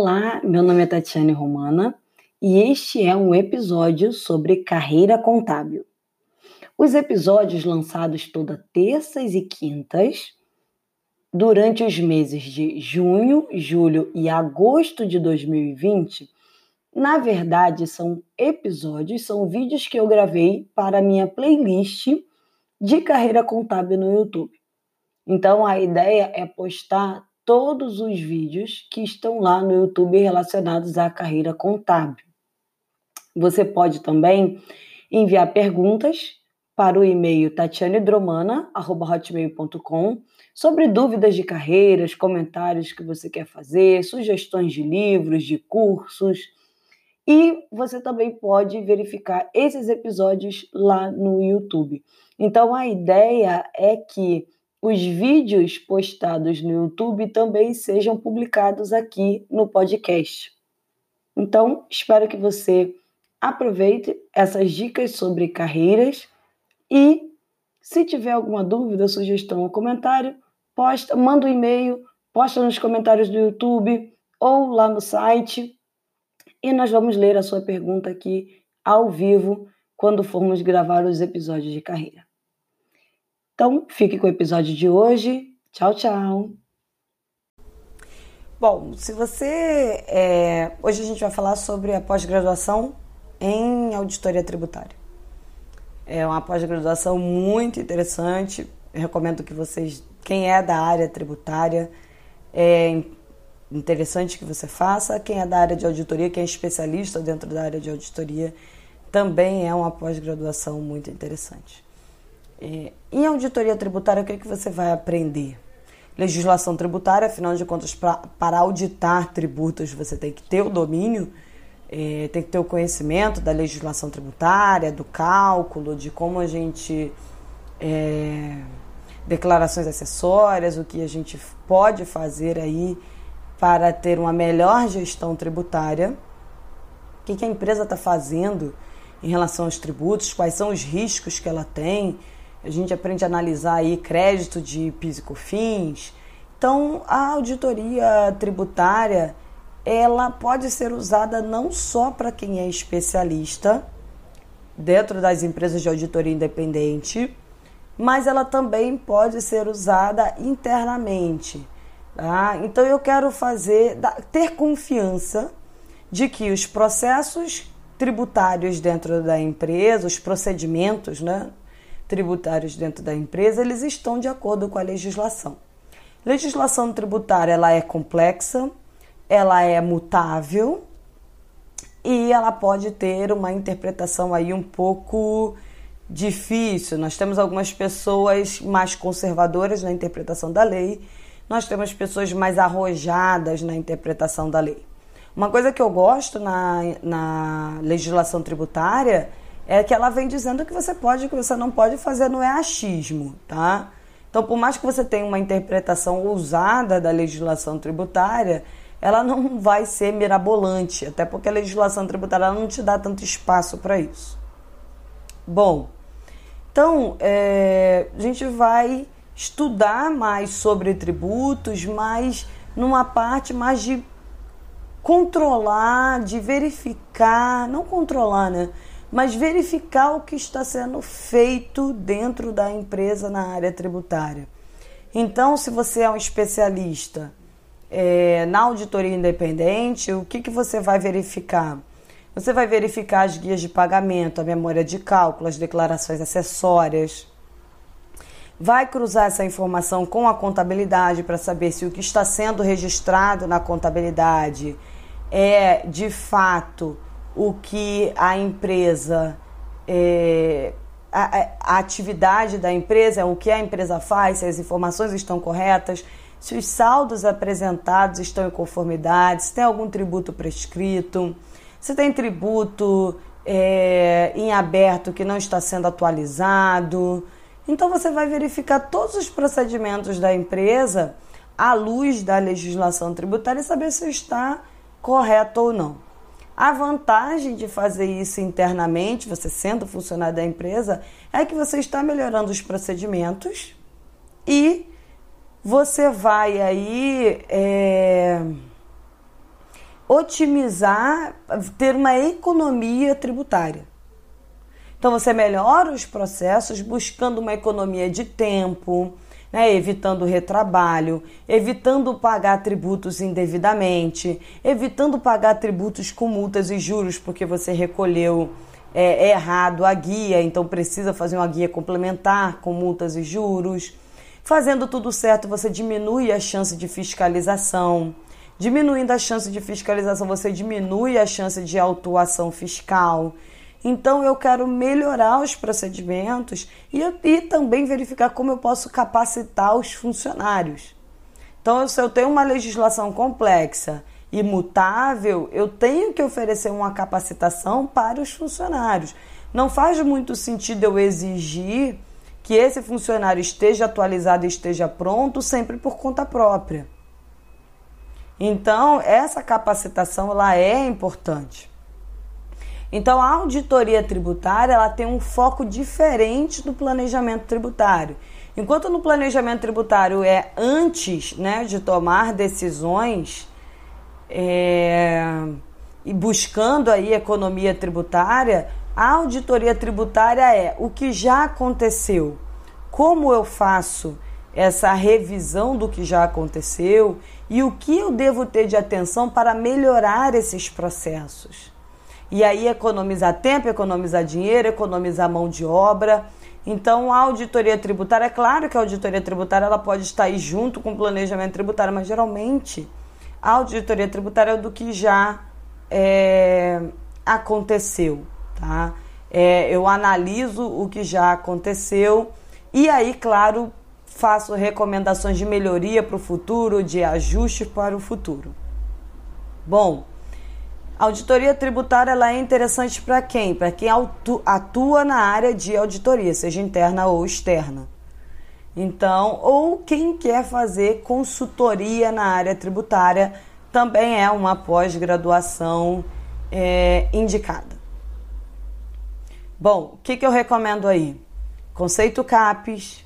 Olá, meu nome é Tatiane Romana e este é um episódio sobre carreira contábil. Os episódios lançados toda terças e quintas durante os meses de junho, julho e agosto de 2020, na verdade são episódios, são vídeos que eu gravei para minha playlist de carreira contábil no YouTube. Então a ideia é postar todos os vídeos que estão lá no YouTube relacionados à carreira contábil. Você pode também enviar perguntas para o e-mail tatianedromana.hotmail.com sobre dúvidas de carreiras, comentários que você quer fazer, sugestões de livros, de cursos. E você também pode verificar esses episódios lá no YouTube. Então a ideia é que os vídeos postados no YouTube também sejam publicados aqui no podcast. Então, espero que você aproveite essas dicas sobre carreiras e se tiver alguma dúvida, sugestão ou comentário, posta, manda um e-mail, posta nos comentários do YouTube ou lá no site e nós vamos ler a sua pergunta aqui ao vivo quando formos gravar os episódios de carreira. Então, fique com o episódio de hoje. Tchau, tchau. Bom, se você. É... Hoje a gente vai falar sobre a pós-graduação em auditoria tributária. É uma pós-graduação muito interessante. Recomendo que vocês quem é da área tributária, é interessante que você faça. Quem é da área de auditoria, quem é especialista dentro da área de auditoria, também é uma pós-graduação muito interessante. É, em auditoria tributária, o que, é que você vai aprender? Legislação tributária, afinal de contas, pra, para auditar tributos você tem que ter o domínio, é, tem que ter o conhecimento da legislação tributária, do cálculo, de como a gente. É, declarações acessórias, o que a gente pode fazer aí para ter uma melhor gestão tributária, o que, que a empresa está fazendo em relação aos tributos, quais são os riscos que ela tem. A gente aprende a analisar aí crédito de PIS e COFINS. Então, a auditoria tributária, ela pode ser usada não só para quem é especialista dentro das empresas de auditoria independente, mas ela também pode ser usada internamente. Tá? Então eu quero fazer, ter confiança de que os processos tributários dentro da empresa, os procedimentos né, tributários dentro da empresa, eles estão de acordo com a legislação. Legislação tributária ela é complexa, ela é mutável e ela pode ter uma interpretação aí um pouco difícil. Nós temos algumas pessoas mais conservadoras na interpretação da lei, nós temos pessoas mais arrojadas na interpretação da lei. Uma coisa que eu gosto na, na legislação tributária é que ela vem dizendo que você pode e que você não pode fazer não é achismo, tá? Então, por mais que você tenha uma interpretação ousada da legislação tributária, ela não vai ser mirabolante, até porque a legislação tributária não te dá tanto espaço para isso. Bom, então, é, a gente vai estudar mais sobre tributos, mas numa parte mais de controlar, de verificar, não controlar, né? Mas verificar o que está sendo feito dentro da empresa na área tributária. Então, se você é um especialista é, na auditoria independente, o que, que você vai verificar? Você vai verificar as guias de pagamento, a memória de cálculo, as declarações acessórias. Vai cruzar essa informação com a contabilidade para saber se o que está sendo registrado na contabilidade é de fato o que a empresa, é, a, a atividade da empresa, o que a empresa faz, se as informações estão corretas, se os saldos apresentados estão em conformidade, se tem algum tributo prescrito se tem tributo é, em aberto que não está sendo atualizado. Então você vai verificar todos os procedimentos da empresa à luz da legislação tributária e saber se está correto ou não. A vantagem de fazer isso internamente, você sendo funcionário da empresa, é que você está melhorando os procedimentos e você vai aí. É otimizar, ter uma economia tributária. Então você melhora os processos buscando uma economia de tempo, né, evitando retrabalho, evitando pagar tributos indevidamente, evitando pagar tributos com multas e juros porque você recolheu é, errado a guia, então precisa fazer uma guia complementar com multas e juros. Fazendo tudo certo, você diminui a chance de fiscalização. Diminuindo a chance de fiscalização, você diminui a chance de autuação fiscal. Então eu quero melhorar os procedimentos e, e também verificar como eu posso capacitar os funcionários. Então, se eu tenho uma legislação complexa, imutável, eu tenho que oferecer uma capacitação para os funcionários. Não faz muito sentido eu exigir que esse funcionário esteja atualizado e esteja pronto sempre por conta própria. Então, essa capacitação ela é importante. Então, a auditoria tributária ela tem um foco diferente do planejamento tributário. Enquanto no planejamento tributário é antes né, de tomar decisões é, e buscando aí economia tributária, a auditoria tributária é o que já aconteceu, como eu faço essa revisão do que já aconteceu e o que eu devo ter de atenção para melhorar esses processos. E aí economizar tempo, economizar dinheiro, economizar mão de obra. Então a auditoria tributária, é claro que a auditoria tributária ela pode estar aí junto com o planejamento tributário, mas geralmente a auditoria tributária é do que já é, aconteceu, tá? É, eu analiso o que já aconteceu e aí, claro, faço recomendações de melhoria para o futuro, de ajuste para o futuro. Bom, a auditoria tributária ela é interessante para quem? Para quem atua na área de auditoria, seja interna ou externa. Então, ou quem quer fazer consultoria na área tributária, também é uma pós-graduação é, indicada. Bom, o que, que eu recomendo aí? Conceito CAPES.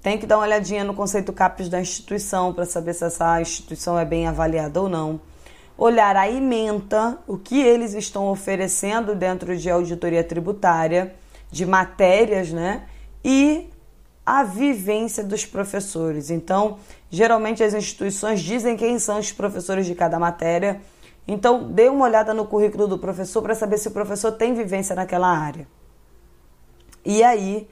Tem que dar uma olhadinha no conceito CAPES da instituição para saber se essa instituição é bem avaliada ou não. Olhar a ementa, o que eles estão oferecendo dentro de auditoria tributária, de matérias, né? E a vivência dos professores. Então, geralmente as instituições dizem quem são os professores de cada matéria. Então, dê uma olhada no currículo do professor para saber se o professor tem vivência naquela área. E aí,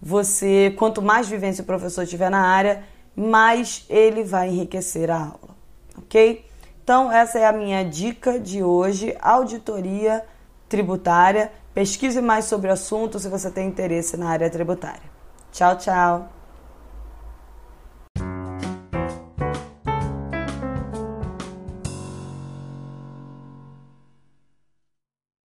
você, quanto mais vivência o professor tiver na área, mais ele vai enriquecer a aula, ok? Então, essa é a minha dica de hoje: auditoria tributária. Pesquise mais sobre o assunto se você tem interesse na área tributária. Tchau, tchau.